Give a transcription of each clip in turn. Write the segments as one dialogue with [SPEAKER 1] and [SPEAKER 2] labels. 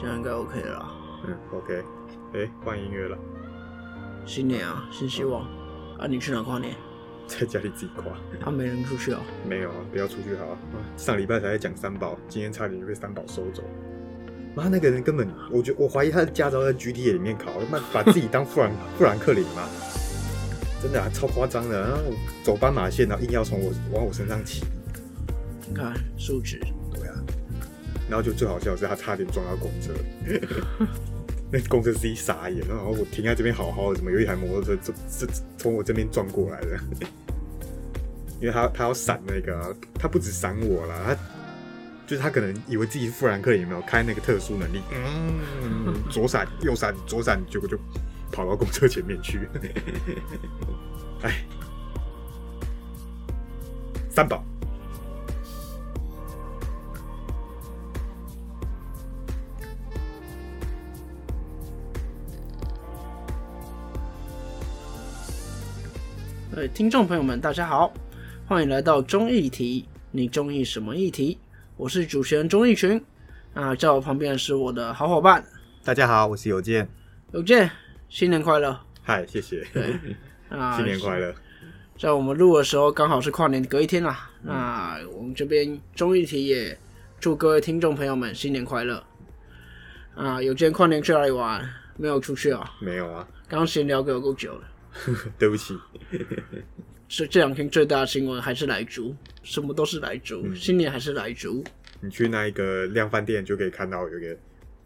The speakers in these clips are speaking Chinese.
[SPEAKER 1] 这样应该 OK 了啦。
[SPEAKER 2] 嗯，OK，哎，换音乐了，
[SPEAKER 1] 新年啊，新希望啊！你去哪跨年？
[SPEAKER 2] 在家里自己跨。
[SPEAKER 1] 啊没人出去哦。
[SPEAKER 2] 没有啊，不要出去好啊。上礼拜才在讲三宝，今天差点就被三宝收走。妈，那个人根本，我觉我怀疑他的驾照在 GTA 里面考，妈把自己当富兰 富兰克林嘛，真的啊，超夸张的。然后走斑马线，然后硬要从我往我身上骑。
[SPEAKER 1] 你看数值。
[SPEAKER 2] 然后就最好笑的是，他差点撞到公车，那公车司机傻眼。然后我停在这边好好的，怎么有一台摩托车这这从我这边撞过来了？因为他他要闪那个，他不止闪我了，他就是他可能以为自己是富兰克林，有没有开那个特殊能力？嗯，左闪右闪左闪，结果就跑到公车前面去。哎，三宝。
[SPEAKER 1] 呃，听众朋友们，大家好，欢迎来到中议题。你中意什么议题？我是主持人钟义群。啊，在我旁边是我的好伙伴。
[SPEAKER 2] 大家好，我是有健。
[SPEAKER 1] 有健，新年快乐！
[SPEAKER 2] 嗨，谢谢。
[SPEAKER 1] 对，啊，
[SPEAKER 2] 新年快乐！
[SPEAKER 1] 在我们录的时候，刚好是跨年隔一天啦。那我们这边中议题也祝各位听众朋友们新年快乐。啊，有健跨年去哪里玩？没有出去啊？
[SPEAKER 2] 没有啊。
[SPEAKER 1] 刚闲聊给我够久了。
[SPEAKER 2] 对不起，
[SPEAKER 1] 这这两天最大的新闻还是来猪，什么都是来猪，新年还是来猪。
[SPEAKER 2] 你去那一个量饭店就可以看到有一个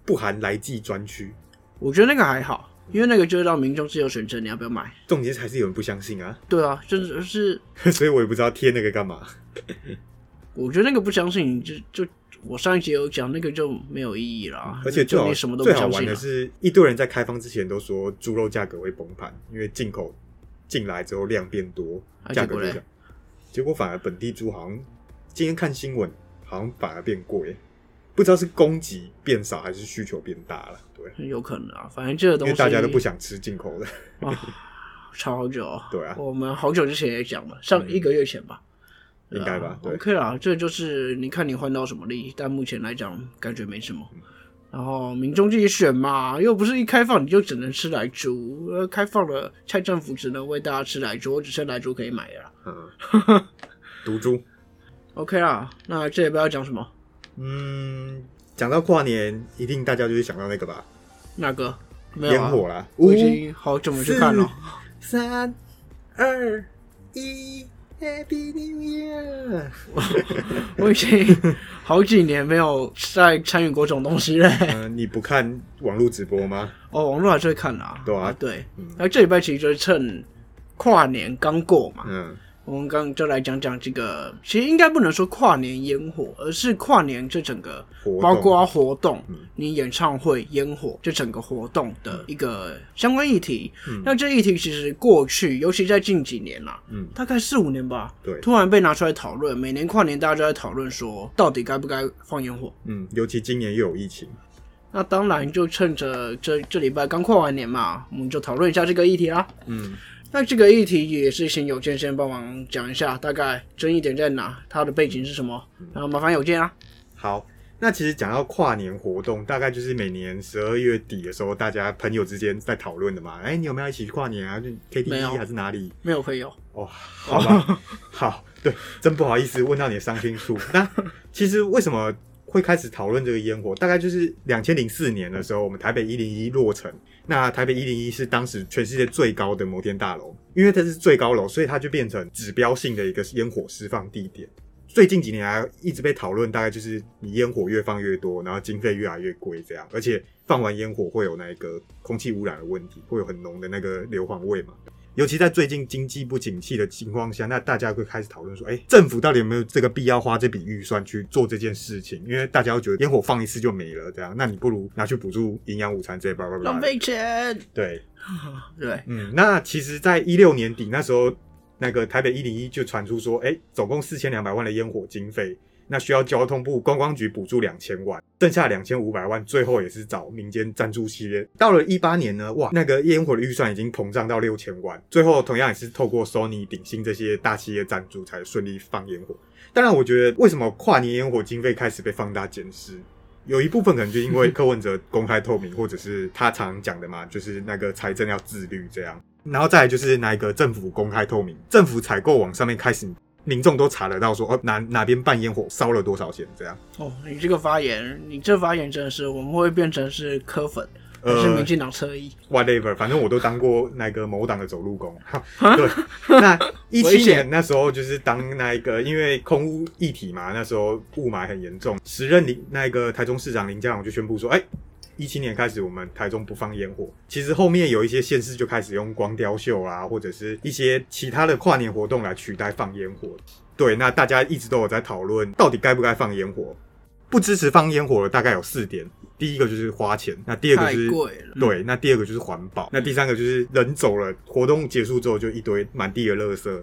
[SPEAKER 2] 不含来记专区，
[SPEAKER 1] 我觉得那个还好，因为那个就是让民众自由选择你要不要买。
[SPEAKER 2] 重点还是有人不相信啊。
[SPEAKER 1] 对啊，就是是，
[SPEAKER 2] 所以我也不知道贴那个干嘛。
[SPEAKER 1] 我觉得那个不相信，就就我上一节有讲那个就没有意义了。
[SPEAKER 2] 而且最好
[SPEAKER 1] 什么都
[SPEAKER 2] 最好玩的是一堆人在开放之前都说猪肉价格会崩盘，因为进口进来之后量变多，价格就涨。结果反而本地猪好像今天看新闻，好像反而变贵，不知道是供给变少还是需求变大了。对，
[SPEAKER 1] 有可能啊，反正这个东西
[SPEAKER 2] 大家都不想吃进口的。
[SPEAKER 1] 超好久，
[SPEAKER 2] 对啊，
[SPEAKER 1] 我们好久之前也讲了，上一个月前吧。
[SPEAKER 2] 应该吧
[SPEAKER 1] ，OK 啦，这就是你看你换到什么利益，但目前来讲感觉没什么。然后民众自己选嘛，又不是一开放你就只能吃来猪，呃，开放了蔡政府只能喂大家吃来猪，只剩来猪可以买了。
[SPEAKER 2] 嗯，毒猪，
[SPEAKER 1] OK 啦，那这也不要讲什么。
[SPEAKER 2] 嗯，讲到跨年，一定大家就是想到那个吧？
[SPEAKER 1] 那个？
[SPEAKER 2] 烟火啦！
[SPEAKER 1] 我已经好久没去看了。
[SPEAKER 2] 三二一。Happy New Year！
[SPEAKER 1] 我已经好几年没有在参与过这种东西了。
[SPEAKER 2] 嗯，你不看网络直播吗？
[SPEAKER 1] 哦，网络还是会看啊。
[SPEAKER 2] 对啊，
[SPEAKER 1] 对。那这礼拜其实就是趁跨年刚过嘛。嗯。我们刚就来讲讲这个，其实应该不能说跨年烟火，而是跨年这整个包括活动，你演唱会烟火这整个活动的一个相关议题。那这议题其实过去，尤其在近几年啦，嗯，大概四五年吧，
[SPEAKER 2] 对，
[SPEAKER 1] 突然被拿出来讨论。每年跨年大家都在讨论说，到底该不该放烟火？
[SPEAKER 2] 嗯，尤其今年又有疫情，
[SPEAKER 1] 那当然就趁着这这礼拜刚跨完年嘛，我们就讨论一下这个议题啦。嗯。那这个议题也是请有健先帮忙讲一下，大概争议点在哪，它的背景是什么？然后麻烦有健啊。
[SPEAKER 2] 好，那其实讲到跨年活动，大概就是每年十二月底的时候，大家朋友之间在讨论的嘛。哎，你有没有一起去跨年啊？就 KTV 还是哪里？
[SPEAKER 1] 没有朋友。
[SPEAKER 2] 哦，好吧，好，对，真不好意思问到你的伤心处。那其实为什么？会开始讨论这个烟火，大概就是两千零四年的时候，我们台北一零一落成。那台北一零一是当时全世界最高的摩天大楼，因为它是最高楼，所以它就变成指标性的一个烟火释放地点。最近几年来一直被讨论，大概就是你烟火越放越多，然后经费越来越贵这样，而且放完烟火会有那个空气污染的问题，会有很浓的那个硫磺味嘛。尤其在最近经济不景气的情况下，那大家会开始讨论说：，哎，政府到底有没有这个必要花这笔预算去做这件事情？因为大家会觉得烟火放一次就没了，这样，那你不如拿去补助营养午餐这些，叭叭叭，
[SPEAKER 1] 浪费钱。
[SPEAKER 2] 对，
[SPEAKER 1] 对，
[SPEAKER 2] 嗯，那其实，在一六年底那时候，那个台北一零一就传出说，哎，总共四千两百万的烟火经费。那需要交通部观光局补助两千万，剩下两千五百万，最后也是找民间赞助企业。到了一八年呢，哇，那个烟火的预算已经膨胀到六千万，最后同样也是透过 Sony、鼎新这些大企业赞助才顺利放烟火。当然，我觉得为什么跨年烟火经费开始被放大检视，有一部分可能就因为柯文哲公开透明，或者是他常讲的嘛，就是那个财政要自律这样。然后再来就是那个政府公开透明，政府采购网上面开始，民众都查得到说哦哪哪边办烟火烧了多少钱这样。
[SPEAKER 1] 哦，你这个发言，你这发言真的是我们会变成是科粉。是民进党车衣
[SPEAKER 2] ，whatever，反正我都当过那个某党的走路工。对，那一七年那时候就是当那一个，因为空屋议题嘛，那时候雾霾很严重，时任林那个台中市长林佳龙就宣布说，哎，一七年开始我们台中不放烟火。其实后面有一些县市就开始用光雕秀啊，或者是一些其他的跨年活动来取代放烟火。对，那大家一直都有在讨论，到底该不该放烟火？不支持放烟火的大概有四点。第一个就是花钱，那第二个就是对，那第二个就是环保，那第三个就是人走了，活动结束之后就一堆满地的垃圾。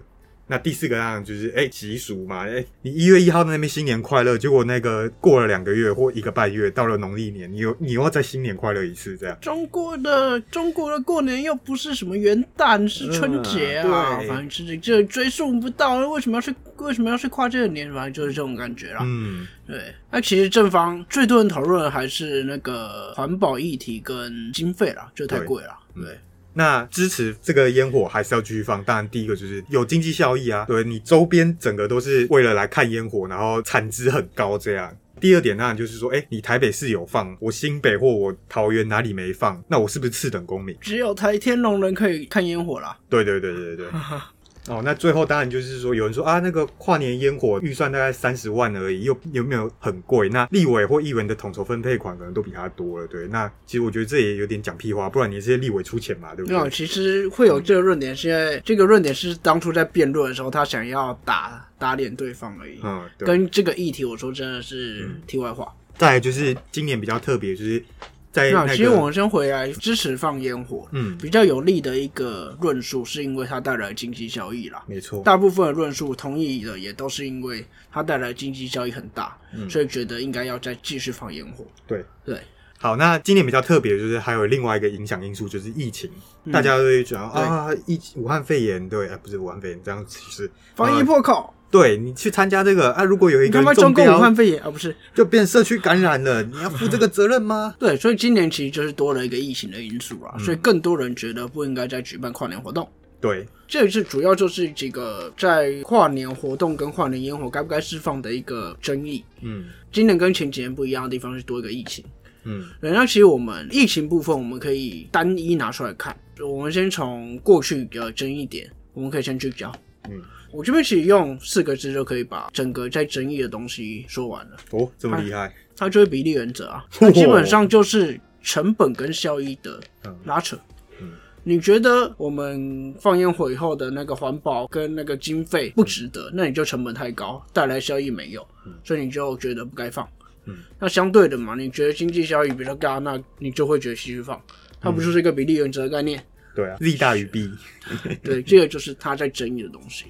[SPEAKER 2] 那第四个当然就是哎习俗嘛，哎你一月一号那边新年快乐，结果那个过了两个月或一个半月，到了农历年，你又你又要再新年快乐一次这样。
[SPEAKER 1] 中国的中国的过年又不是什么元旦，是春节啊，反正是这追溯不到，为什么要去为什么要去跨这个年？反正就是这种感觉啦。嗯，对。那其实正方最多人讨论还是那个环保议题跟经费啦，就太贵了。对。
[SPEAKER 2] 那支持这个烟火还是要继续放，当然第一个就是有经济效益啊，对你周边整个都是为了来看烟火，然后产值很高这样。第二点当然就是说，哎，你台北市有放，我新北或我桃园哪里没放，那我是不是次等公民？
[SPEAKER 1] 只有台天龙人可以看烟火啦。
[SPEAKER 2] 对对对对对。哦，那最后当然就是说，有人说啊，那个跨年烟火预算大概三十万而已，又有没有很贵？那立委或议员的统筹分配款可能都比他多了，对？那其实我觉得这也有点讲屁话，不然你这些立委出钱嘛，对不对？
[SPEAKER 1] 没有，其实会有这个论点，是因为这个论点是当初在辩论的时候，他想要打打脸对方而已。嗯，对跟这个议题，我说真的是题外话。
[SPEAKER 2] 再来就是今年比较特别，就是。那
[SPEAKER 1] 其实我们先回来支持放烟火，嗯，比较有利的一个论述，是因为它带来经济效益啦。
[SPEAKER 2] 没错，
[SPEAKER 1] 大部分的论述同意的也都是因为它带来经济效益很大，嗯所以觉得应该要再继续放烟火。
[SPEAKER 2] 对
[SPEAKER 1] 对，
[SPEAKER 2] 好，那今年比较特别就是还有另外一个影响因素，就是疫情，大家都会讲啊，疫武汉肺炎，对，不是武汉肺炎，这样其实
[SPEAKER 1] 防疫破口。
[SPEAKER 2] 对你去参加这个啊，如果有一个中
[SPEAKER 1] 共，武汉肺炎啊，不是
[SPEAKER 2] 就变社区感染了，你要负这个责任吗？
[SPEAKER 1] 对，所以今年其实就是多了一个疫情的因素啊，所以更多人觉得不应该再举办跨年活动。
[SPEAKER 2] 对，
[SPEAKER 1] 这次主要就是几个在跨年活动跟跨年烟火该不该释放的一个争议。嗯，今年跟前几年不一样的地方是多一个疫情。嗯，那其实我们疫情部分我们可以单一拿出来看，我们先从过去的争议点，我们可以先聚焦。嗯。我这边其实用四个字就可以把整个在争议的东西说完了。哦，
[SPEAKER 2] 这么厉害！
[SPEAKER 1] 它就是比例原则啊，它基本上就是成本跟效益的拉扯。嗯，你觉得我们放烟火以后的那个环保跟那个经费不值得，那你就成本太高，带来效益没有，所以你就觉得不该放。嗯，那相对的嘛，你觉得经济效益比较高，那你就会觉得继续放。它不就是一个比例原则的概念？
[SPEAKER 2] 对啊，利大于弊。
[SPEAKER 1] 对，这个就是他在争议的东西。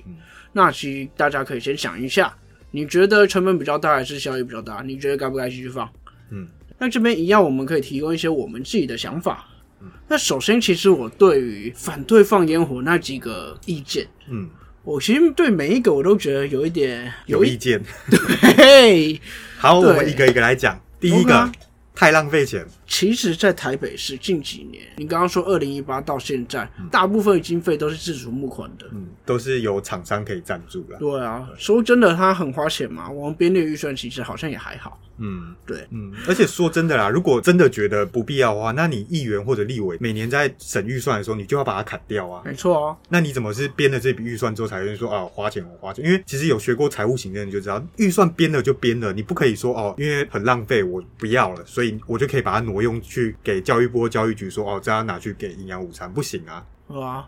[SPEAKER 1] 那其实大家可以先想一下，你觉得成本比较大还是效益比较大？你觉得该不该继续放？嗯，那这边一样，我们可以提供一些我们自己的想法。嗯，那首先，其实我对于反对放烟火那几个意见，嗯，我其实对每一个我都觉得有一点
[SPEAKER 2] 有意见。
[SPEAKER 1] 对，
[SPEAKER 2] 好，我们一个一个来讲。第一个。太浪费钱。
[SPEAKER 1] 其实，在台北市近几年，你刚刚说二零一八到现在，大部分经费都是自主募款的，嗯，
[SPEAKER 2] 都是由厂商可以赞助的。
[SPEAKER 1] 对啊，说真的，它很花钱嘛。我们编列预算其实好像也还好。嗯，对，
[SPEAKER 2] 嗯，而且说真的啦，如果真的觉得不必要的话，那你议员或者立委每年在审预算的时候，你就要把它砍掉啊。
[SPEAKER 1] 没错啊，
[SPEAKER 2] 那你怎么是编了这笔预算之后才会说啊花钱我花钱？因为其实有学过财务行政你就知道，预算编了就编了，你不可以说哦，因为很浪费我不要了，所以我就可以把它挪用去给教育部、教育局说哦，这样拿去给营养午餐不行啊。
[SPEAKER 1] 啊，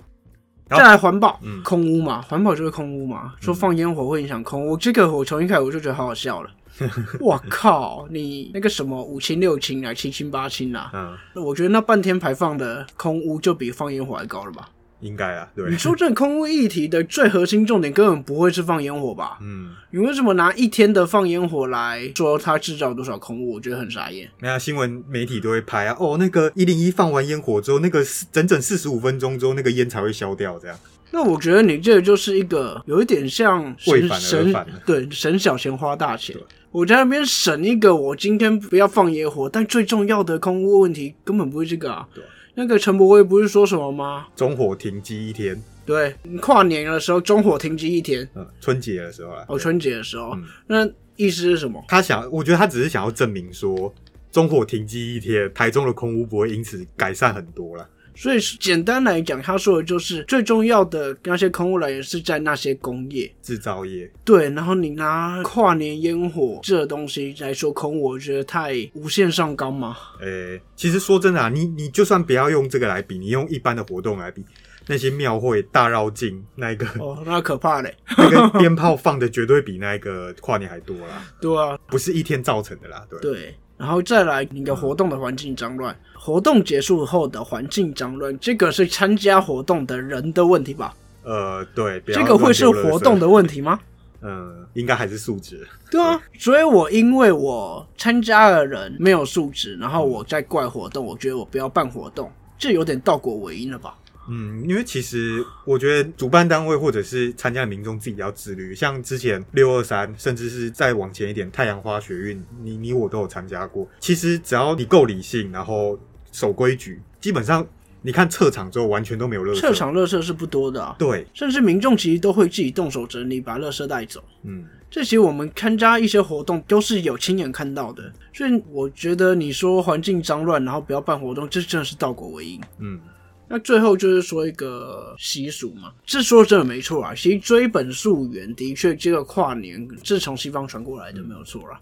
[SPEAKER 1] 再来环保，空屋嘛，环保就是空屋嘛，说放烟火会影响空屋，这个我从一开始我就觉得好好笑了。我靠，你那个什么五氢六氢啊，七氢八氢啊，嗯，我觉得那半天排放的空污就比放烟火还高了吧？
[SPEAKER 2] 应该啊，对。
[SPEAKER 1] 你说这空污议题的最核心重点根本不会是放烟火吧？嗯，你为什么拿一天的放烟火来说它制造多少空污？我觉得很傻眼。
[SPEAKER 2] 没有新闻媒体都会拍啊，哦，那个一零一放完烟火之后，那个整整四十五分钟之后，那个烟才会消掉，这样。
[SPEAKER 1] 那我觉得你这个就是一个有一点像省省对省小钱花大钱。我在那边省一个，我今天不要放野火，但最重要的空屋问题根本不会这个啊。对，那个陈伯威不是说什么吗？
[SPEAKER 2] 中火停机一天。
[SPEAKER 1] 对，跨年的时候中火停机一天。
[SPEAKER 2] 嗯，春节的时候啊。
[SPEAKER 1] 哦，春节的时候，那意思是什么？
[SPEAKER 2] 他想，我觉得他只是想要证明说，中火停机一天，台中的空屋不会因此改善很多了。
[SPEAKER 1] 所以简单来讲，他说的就是最重要的那些空屋来源是在那些工业
[SPEAKER 2] 制造业。
[SPEAKER 1] 对，然后你拿跨年烟火这东西来说空屋，我觉得太无限上纲嘛。
[SPEAKER 2] 诶，其实说真的啊，你你就算不要用这个来比，你用一般的活动来比，那些庙会大绕境那个
[SPEAKER 1] 哦，那可怕嘞，
[SPEAKER 2] 那个鞭炮放的绝对比那个跨年还多啦。
[SPEAKER 1] 对啊，
[SPEAKER 2] 不是一天造成的啦。对。
[SPEAKER 1] 对。然后再来你的活动的环境脏乱，活动结束后的环境脏乱，这个是参加活动的人的问题吧？
[SPEAKER 2] 呃，对，
[SPEAKER 1] 这个会是活动的问题吗？
[SPEAKER 2] 嗯，应该还是素质。
[SPEAKER 1] 对啊，所以我因为我参加的人没有素质，然后我在怪活动，我觉得我不要办活动，这有点倒果为因了吧？
[SPEAKER 2] 嗯，因为其实我觉得主办单位或者是参加的民众自己要自律。像之前六二三，甚至是再往前一点太阳花学运，你你我都有参加过。其实只要你够理性，然后守规矩，基本上你看撤场之后完全都没有垃圾。
[SPEAKER 1] 撤场垃圾是不多的，
[SPEAKER 2] 对，
[SPEAKER 1] 甚至民众其实都会自己动手整理，把垃圾带走。嗯，这些我们参加一些活动都是有亲眼看到的，所以我觉得你说环境脏乱，然后不要办活动，这真的是倒果为因。嗯。那最后就是说一个习俗嘛，这说真的没错啊。其实追本溯源，的确这个跨年是从西方传过来的，没有错啦。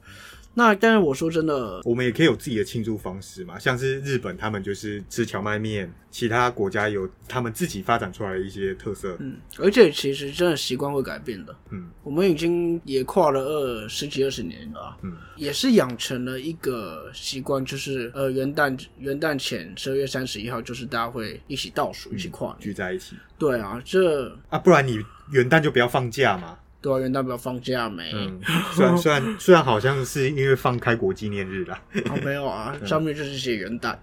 [SPEAKER 1] 那但是我说真的，
[SPEAKER 2] 我们也可以有自己的庆祝方式嘛，像是日本他们就是吃荞麦面，其他国家有他们自己发展出来的一些特色。
[SPEAKER 1] 嗯，而且其实真的习惯会改变的。嗯，我们已经也跨了二十几二十年了，嗯，也是养成了一个习惯，就是呃元旦元旦前十二月三十一号，就是大家会一起倒数，一起跨
[SPEAKER 2] 聚在一起。
[SPEAKER 1] 对啊，这
[SPEAKER 2] 啊，不然你元旦就不要放假嘛。
[SPEAKER 1] 对啊，元旦不要放假没？
[SPEAKER 2] 虽然虽然虽然好像是因为放开国纪念日啦。
[SPEAKER 1] 啊，没有啊，上面就是写元旦。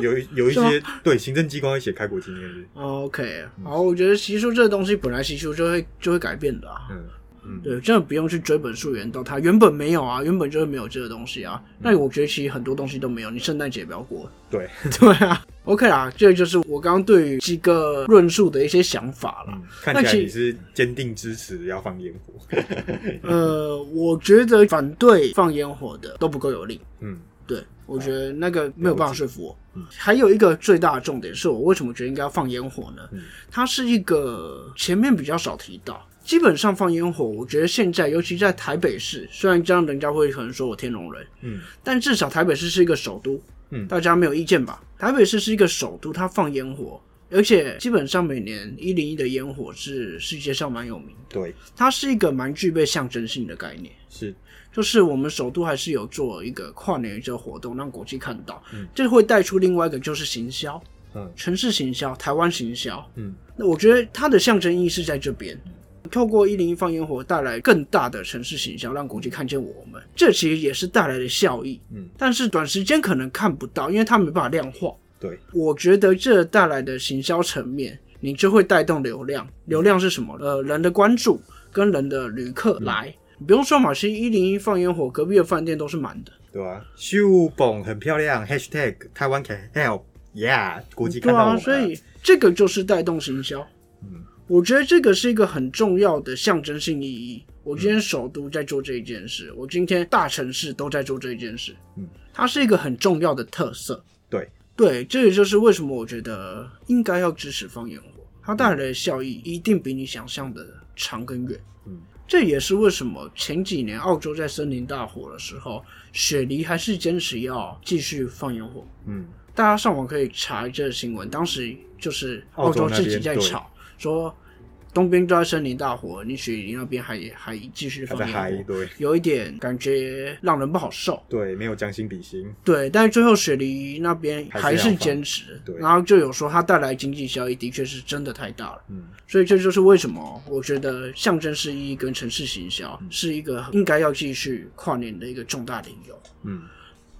[SPEAKER 2] 有有有一些对行政机关会写开国纪念日。
[SPEAKER 1] OK，好，我觉得习俗这个东西本来习俗就会就会改变的啊。嗯嗯，对，真的不用去追本溯源，到它原本没有啊，原本就是没有这个东西啊。那我觉得其实很多东西都没有，你圣诞节不要过。
[SPEAKER 2] 对
[SPEAKER 1] 对啊。OK 啦，这就是我刚刚对于几个论述的一些想法了。
[SPEAKER 2] 看起来你是坚定支持要放烟火。
[SPEAKER 1] 呃，我觉得反对放烟火的都不够有力。嗯，对，我觉得那个没有办法说服我。嗯，还有一个最大的重点是我为什么觉得应该要放烟火呢？它是一个前面比较少提到，基本上放烟火，我觉得现在尤其在台北市，虽然这样人家会可能说我天龙人，嗯，但至少台北市是一个首都。嗯，大家没有意见吧？台北市是一个首都，它放烟火，而且基本上每年一零一的烟火是世界上蛮有名。
[SPEAKER 2] 对，
[SPEAKER 1] 它是一个蛮具备象征性的概念。
[SPEAKER 2] 是，
[SPEAKER 1] 就是我们首都还是有做一个跨年这个活动，让国际看到。嗯，这会带出另外一个就是行销，嗯，城市行销，台湾行销。嗯，那我觉得它的象征意义是在这边。透过一零一放烟火带来更大的城市形象，让国际看见我们，这其实也是带来的效益。嗯，但是短时间可能看不到，因为它没办法量化。
[SPEAKER 2] 对，
[SPEAKER 1] 我觉得这带来的行销层面，你就会带动流量。流量是什么？呃，人的关注跟人的旅客来。你不用说嘛，其实一零一放烟火，隔壁的饭店都是满的，
[SPEAKER 2] 对啊？秀蹦很漂亮，#hashtag 台湾 can help，yeah，国际看到我们。
[SPEAKER 1] 所以这个就是带动行销。嗯。我觉得这个是一个很重要的象征性意义。我今天首都在做这一件事，我今天大城市都在做这一件事。嗯，它是一个很重要的特色。
[SPEAKER 2] 对
[SPEAKER 1] 对，这也就是为什么我觉得应该要支持放烟火，它带来的效益一定比你想象的长更远。嗯，这也是为什么前几年澳洲在森林大火的时候，雪梨还是坚持要继续放烟火。嗯，大家上网可以查这个新闻，当时就是澳洲自己在吵。说东边都在森林大火，你雪梨那边还还继续放烟火，有一点感觉让人不好受。
[SPEAKER 2] 对，没有将心比心。
[SPEAKER 1] 对，但是最后雪梨那边还是坚持，然后就有说它带来经济效益的确是真的太大了。嗯，所以这就是为什么我觉得象征式意义跟城市行销是一个应该要继续跨年的一个重大理由。嗯，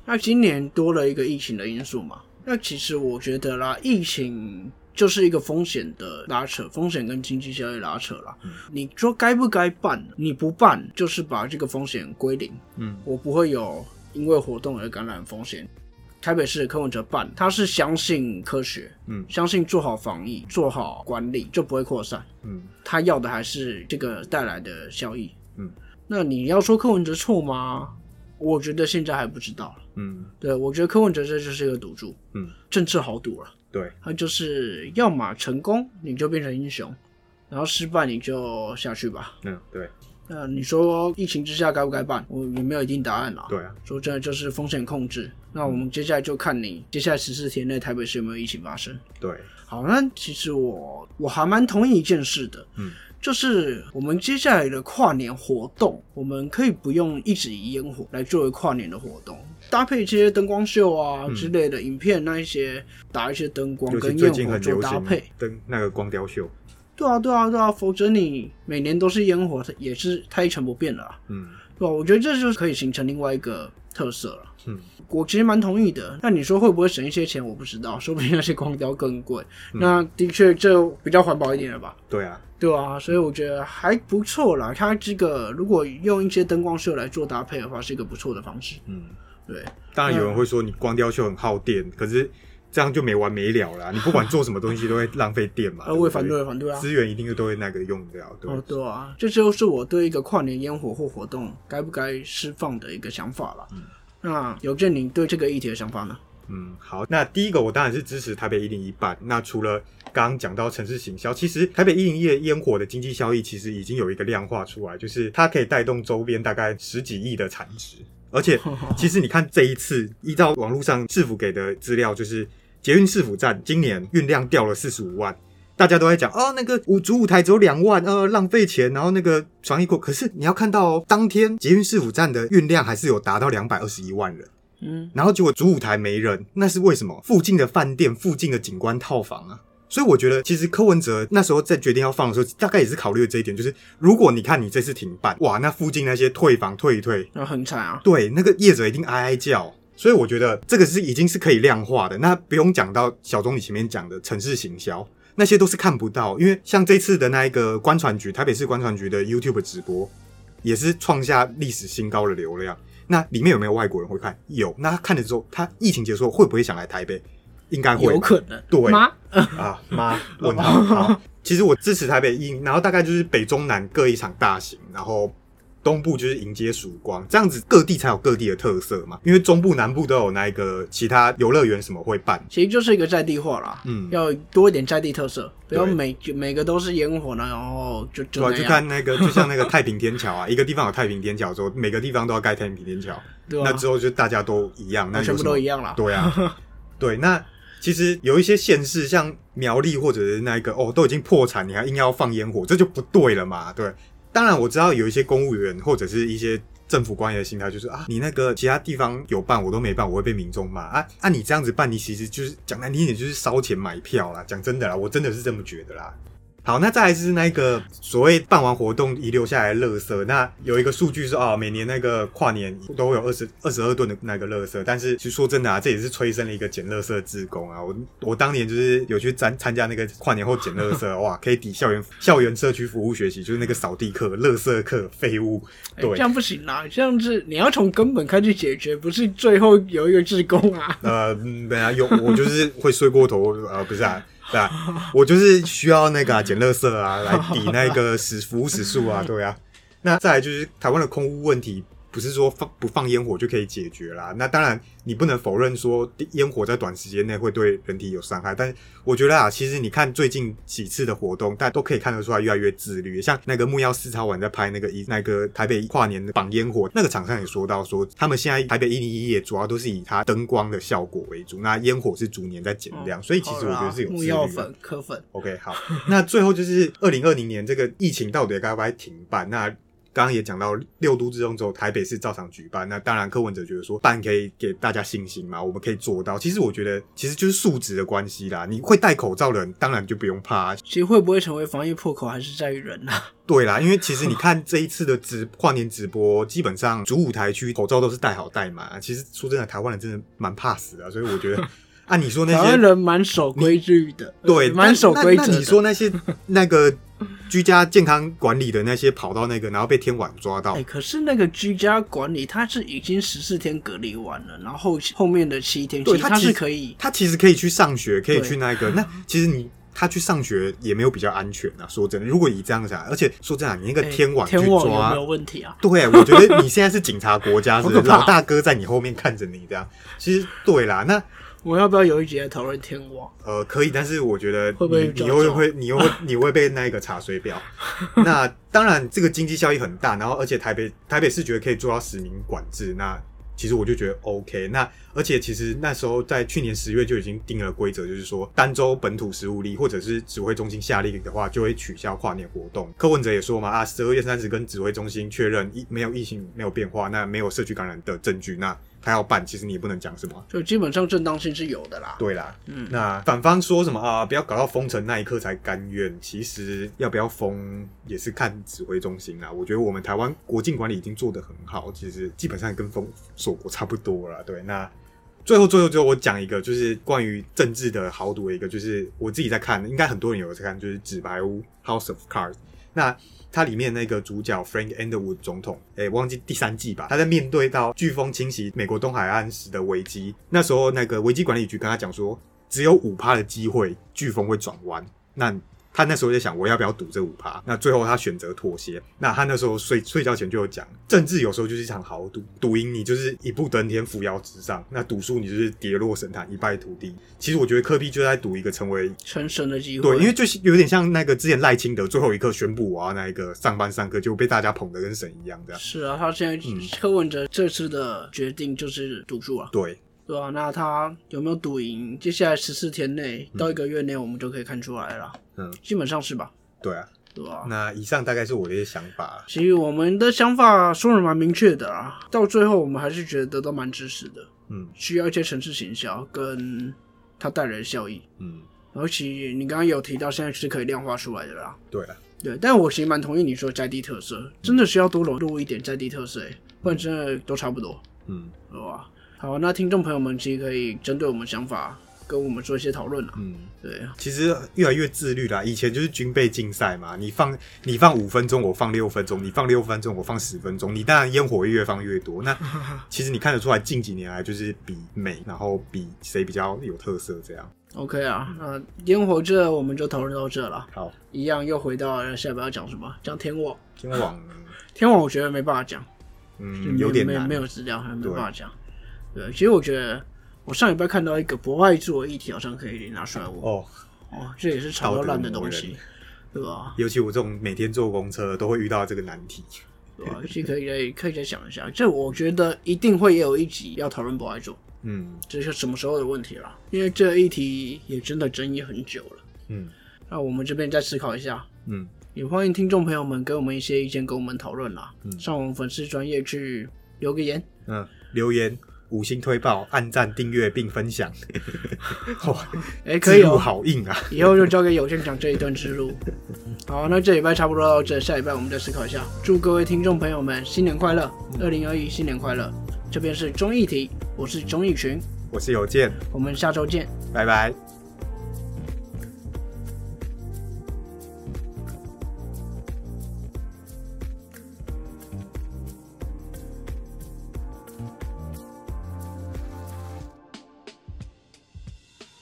[SPEAKER 1] 那今年多了一个疫情的因素嘛？那其实我觉得啦，疫情。就是一个风险的拉扯，风险跟经济效益拉扯了。你说该不该办？你不办，就是把这个风险归零。嗯，我不会有因为活动而感染风险。台北市的柯文哲办，他是相信科学，嗯，相信做好防疫、做好管理就不会扩散。嗯，他要的还是这个带来的效益。嗯，那你要说柯文哲错吗？我觉得现在还不知道。嗯，对，我觉得柯文哲这就是一个赌注。嗯，政治好赌了。
[SPEAKER 2] 对，
[SPEAKER 1] 他就是要么成功你就变成英雄，然后失败你就下去吧。
[SPEAKER 2] 嗯，对。
[SPEAKER 1] 那你说疫情之下该不该办？我也没有一定答案啦。
[SPEAKER 2] 对啊，
[SPEAKER 1] 说真的就是风险控制。那我们接下来就看你接下来十四天内台北市有没有疫情发生。
[SPEAKER 2] 对，
[SPEAKER 1] 好，那其实我我还蛮同意一件事的。嗯。就是我们接下来的跨年活动，我们可以不用一直以烟火来作为跨年的活动，搭配一些灯光秀啊之类的影片，那一些打一些灯光跟烟火做搭配，
[SPEAKER 2] 灯那个光雕秀。
[SPEAKER 1] 对啊，对啊，对啊，否则你每年都是烟火，也是它一成不变了。嗯，对吧？我觉得这就是可以形成另外一个特色了。嗯，我其实蛮同意的。那你说会不会省一些钱？我不知道，说不定那些光雕更贵。那的确，这比较环保一点了吧？
[SPEAKER 2] 对啊。
[SPEAKER 1] 对啊，所以我觉得还不错啦。它这个如果用一些灯光秀来做搭配的话，是一个不错的方式。嗯，对。
[SPEAKER 2] 当然有人会说你光雕秀很耗电，可是这样就没完没了啦。你不管做什么东西都会浪费电嘛。
[SPEAKER 1] 呃我也反对，反对啊！
[SPEAKER 2] 资源一定都会那个用掉。
[SPEAKER 1] 对哦，对啊，这就是我对一个跨年烟火或活动该不该释放的一个想法了。嗯，那有见您对这个议题的想法呢？
[SPEAKER 2] 嗯，好，那第一个我当然是支持台北一零一办。那除了刚刚讲到城市行销，其实台北一零一的烟火的经济效益其实已经有一个量化出来，就是它可以带动周边大概十几亿的产值。而且，其实你看这一次，依照网络上市府给的资料，就是捷运市府站今年运量掉了四十五万，大家都在讲哦，那个舞主舞台只有两万，呃，浪费钱。然后那个防疫过，可是你要看到当天捷运市府站的运量还是有达到两百二十一万人。嗯，然后结果主舞台没人，那是为什么？附近的饭店、附近的景观套房啊，所以我觉得其实柯文哲那时候在决定要放的时候，大概也是考虑了这一点，就是如果你看你这次停办，哇，那附近那些退房退一退，
[SPEAKER 1] 那很惨啊。
[SPEAKER 2] 对，那个业者一定哀哀叫。所以我觉得这个是已经是可以量化的。那不用讲到小钟你前面讲的城市行销，那些都是看不到，因为像这次的那一个观船局，台北市观船局的 YouTube 直播，也是创下历史新高的流量。那里面有没有外国人会看？有。那他看了之后，他疫情结束会不会想来台北？应该会，
[SPEAKER 1] 有可能。
[SPEAKER 2] 对
[SPEAKER 1] 吗？
[SPEAKER 2] 啊妈，问号。其实我支持台北印，然后大概就是北中南各一场大型，然后。东部就是迎接曙光，这样子各地才有各地的特色嘛。因为中部、南部都有那一个其他游乐园什么会办，
[SPEAKER 1] 其实就是一个在地化啦。嗯，要多一点在地特色，不要每每个都是烟火呢，然后就就
[SPEAKER 2] 就看那个，就像那个太平天桥啊，一个地方有太平天桥之后，每个地方都要盖太平天桥，那之后就大家都一样，那
[SPEAKER 1] 全部都一样了。
[SPEAKER 2] 对啊，对，那其实有一些县市，像苗栗或者是那个哦，都已经破产，你还硬要放烟火，这就不对了嘛，对。当然我知道有一些公务员或者是一些政府官员的心态就是啊，你那个其他地方有办我都没办，我会被民众骂啊。啊你这样子办，你其实就是讲难听点就是烧钱买票啦。讲真的啦，我真的是这么觉得啦。好，那再来是那个所谓办完活动遗留下来的垃圾。那有一个数据是哦，每年那个跨年都会有二十二十二吨的那个垃圾。但是其实说真的啊，这也是催生了一个捡垃圾志工啊。我我当年就是有去参参加那个跨年后捡垃圾，哇，可以抵校园校园社区服务学习，就是那个扫地课、垃圾课、废物。对，
[SPEAKER 1] 这样不行啦，这样子你要从根本开始解决，不是最后有一个志工啊。
[SPEAKER 2] 呃，对啊，有我就是会睡过头啊，不是啊。对啊，我就是需要那个捡垃圾啊，来抵那个时服务时数啊，对啊。那再来就是台湾的空屋问题。不是说放不放烟火就可以解决啦。那当然，你不能否认说烟火在短时间内会对人体有伤害。但是我觉得啊，其实你看最近几次的活动，大家都可以看得出来越来越自律。像那个木曜四超晚在拍那个一那个台北跨年的绑烟火，那个厂商也说到说，他们现在台北一零一也主要都是以它灯光的效果为主，那烟火是逐年在减量。所以其实我觉得是有
[SPEAKER 1] 木曜粉磕粉。
[SPEAKER 2] OK，好，那最后就是二零二零年这个疫情到底该不该停办？那刚刚也讲到六都之中，只有台北市照常举办。那当然，柯文哲觉得说办可以给大家信心嘛，我们可以做到。其实我觉得，其实就是素质的关系啦。你会戴口罩的人，当然就不用怕。
[SPEAKER 1] 其实会不会成为防疫破口，还是在于人呐。
[SPEAKER 2] 对啦，因为其实你看这一次的直跨年直播，基本上主舞台区口罩都是戴好戴满。其实说真的，台湾人真的蛮怕死的，所以我觉得啊，你说那
[SPEAKER 1] 些人蛮守规矩的，
[SPEAKER 2] 对，
[SPEAKER 1] 蛮守规则。
[SPEAKER 2] 你说那些 那个居家健康管理的那些跑到那个，然后被天网抓到。
[SPEAKER 1] 哎，可是那个居家管理，他是已经十四天隔离完了，然后后面的七天，对，他是可以，
[SPEAKER 2] 他其实可以去上学，可以去那个。那其实你。他去上学也没有比较安全啊！说真的，如果以这样想，而且说真的，你那个天网去抓
[SPEAKER 1] 没有问题啊？
[SPEAKER 2] 对，我觉得你现在是警察国家，是老大哥在你后面看着你这样。其实对啦，那
[SPEAKER 1] 我要不要有一集来讨论天王？
[SPEAKER 2] 呃，可以，但是我觉得
[SPEAKER 1] 会不会
[SPEAKER 2] 你又会你会 你会被那个查水表？那当然，这个经济效益很大，然后而且台北台北市觉得可以做到实名管制，那。其实我就觉得 OK，那而且其实那时候在去年十月就已经定了规则，就是说单州本土十五例或者是指挥中心下令的话，就会取消跨年活动。柯文哲也说嘛，啊，十二月三十跟指挥中心确认疫没有疫情没有变化，那没有社区感染的证据，那。他要办，其实你也不能讲什么，
[SPEAKER 1] 就基本上正当性是有的啦。
[SPEAKER 2] 对啦，嗯，那反方说什么啊？不要搞到封城那一刻才甘愿。其实要不要封也是看指挥中心啦。我觉得我们台湾国境管理已经做得很好，其实基本上跟封锁国差不多了。对，那最后最后最后我讲一个，就是关于政治的豪赌的一个，就是我自己在看，应该很多人有在看，就是《纸牌屋》（House of Cards）。那它里面那个主角 Frank Underwood 总统，哎，忘记第三季吧？他在面对到飓风侵袭美国东海岸时的危机，那时候那个危机管理局跟他讲说，只有五趴的机会，飓风会转弯。那他那时候在想，我要不要赌这五趴？那最后他选择妥协。那他那时候睡睡觉前就有讲，政治有时候就是一场豪赌，赌赢你就是一步登天，扶摇直上；那赌输你就是跌落神坛，一败涂地。其实我觉得科比就在赌一个成为
[SPEAKER 1] 成神的机会。
[SPEAKER 2] 对，因为就是有点像那个之前赖清德最后一刻宣布我要那一个上班上课，就被大家捧得跟神一样这样。
[SPEAKER 1] 是啊，他现在柯文哲这次的决定就是赌注啊。
[SPEAKER 2] 对。
[SPEAKER 1] 对啊？那他有没有赌赢？接下来十四天内到一个月内，我们就可以看出来了。嗯，基本上是吧？
[SPEAKER 2] 对啊，
[SPEAKER 1] 对吧？
[SPEAKER 2] 那以上大概是我的一些想法。
[SPEAKER 1] 其实我们的想法说的蛮明确的啊，到最后我们还是觉得都蛮支持的。嗯，需要一些城市行销跟它带来的效益。嗯，而且你刚刚有提到，现在是可以量化出来的啦。
[SPEAKER 2] 对啊，
[SPEAKER 1] 对，但我其实蛮同意你说在地特色，真的需要多融入一点在地特色，不然真的都差不多。嗯，对吧？好，那听众朋友们其实可以针对我们想法跟我们做一些讨论啊。嗯，对，
[SPEAKER 2] 其实越来越自律啦。以前就是军备竞赛嘛，你放你放五分钟，我放六分钟；你放六分钟，我放十分钟。你当然烟火越放越多。那 其实你看得出来，近几年来就是比美，然后比谁比较有特色这样。
[SPEAKER 1] OK 啊，那烟火这我们就讨论到这了。
[SPEAKER 2] 好，
[SPEAKER 1] 一样又回到下一步要讲什么？讲天网。
[SPEAKER 2] 天网，
[SPEAKER 1] 天网，我觉得没办法讲。
[SPEAKER 2] 嗯，有点难，
[SPEAKER 1] 没有资料，还没办法讲。对，其实我觉得我上礼拜看到一个不爱做议题，好像可以拿出来问。哦哦，这也是炒到烂的东西，对吧？
[SPEAKER 2] 尤其我这种每天坐公车都会遇到这个难题，
[SPEAKER 1] 对吧？其实可以再可以再想一下，这我觉得一定会也有一集要讨论博爱做。嗯，这是什么时候的问题了？因为这一题也真的争议很久了。嗯，那我们这边再思考一下。嗯，也欢迎听众朋友们给我们一些意见，跟我们讨论啦。嗯，上我们粉丝专业去留个言。
[SPEAKER 2] 嗯，留言。五星推爆、按赞、订阅并分享，
[SPEAKER 1] 哇，哎，可以哦，
[SPEAKER 2] 好硬啊！
[SPEAKER 1] 以后就交给有线讲这一段之路。好，那这礼拜差不多到这，下礼拜我们再思考一下。祝各位听众朋友们新年快乐，二零二一新年快乐！这边是综艺题，我是综艺群，
[SPEAKER 2] 我是有健，
[SPEAKER 1] 我们下周见，
[SPEAKER 2] 拜拜。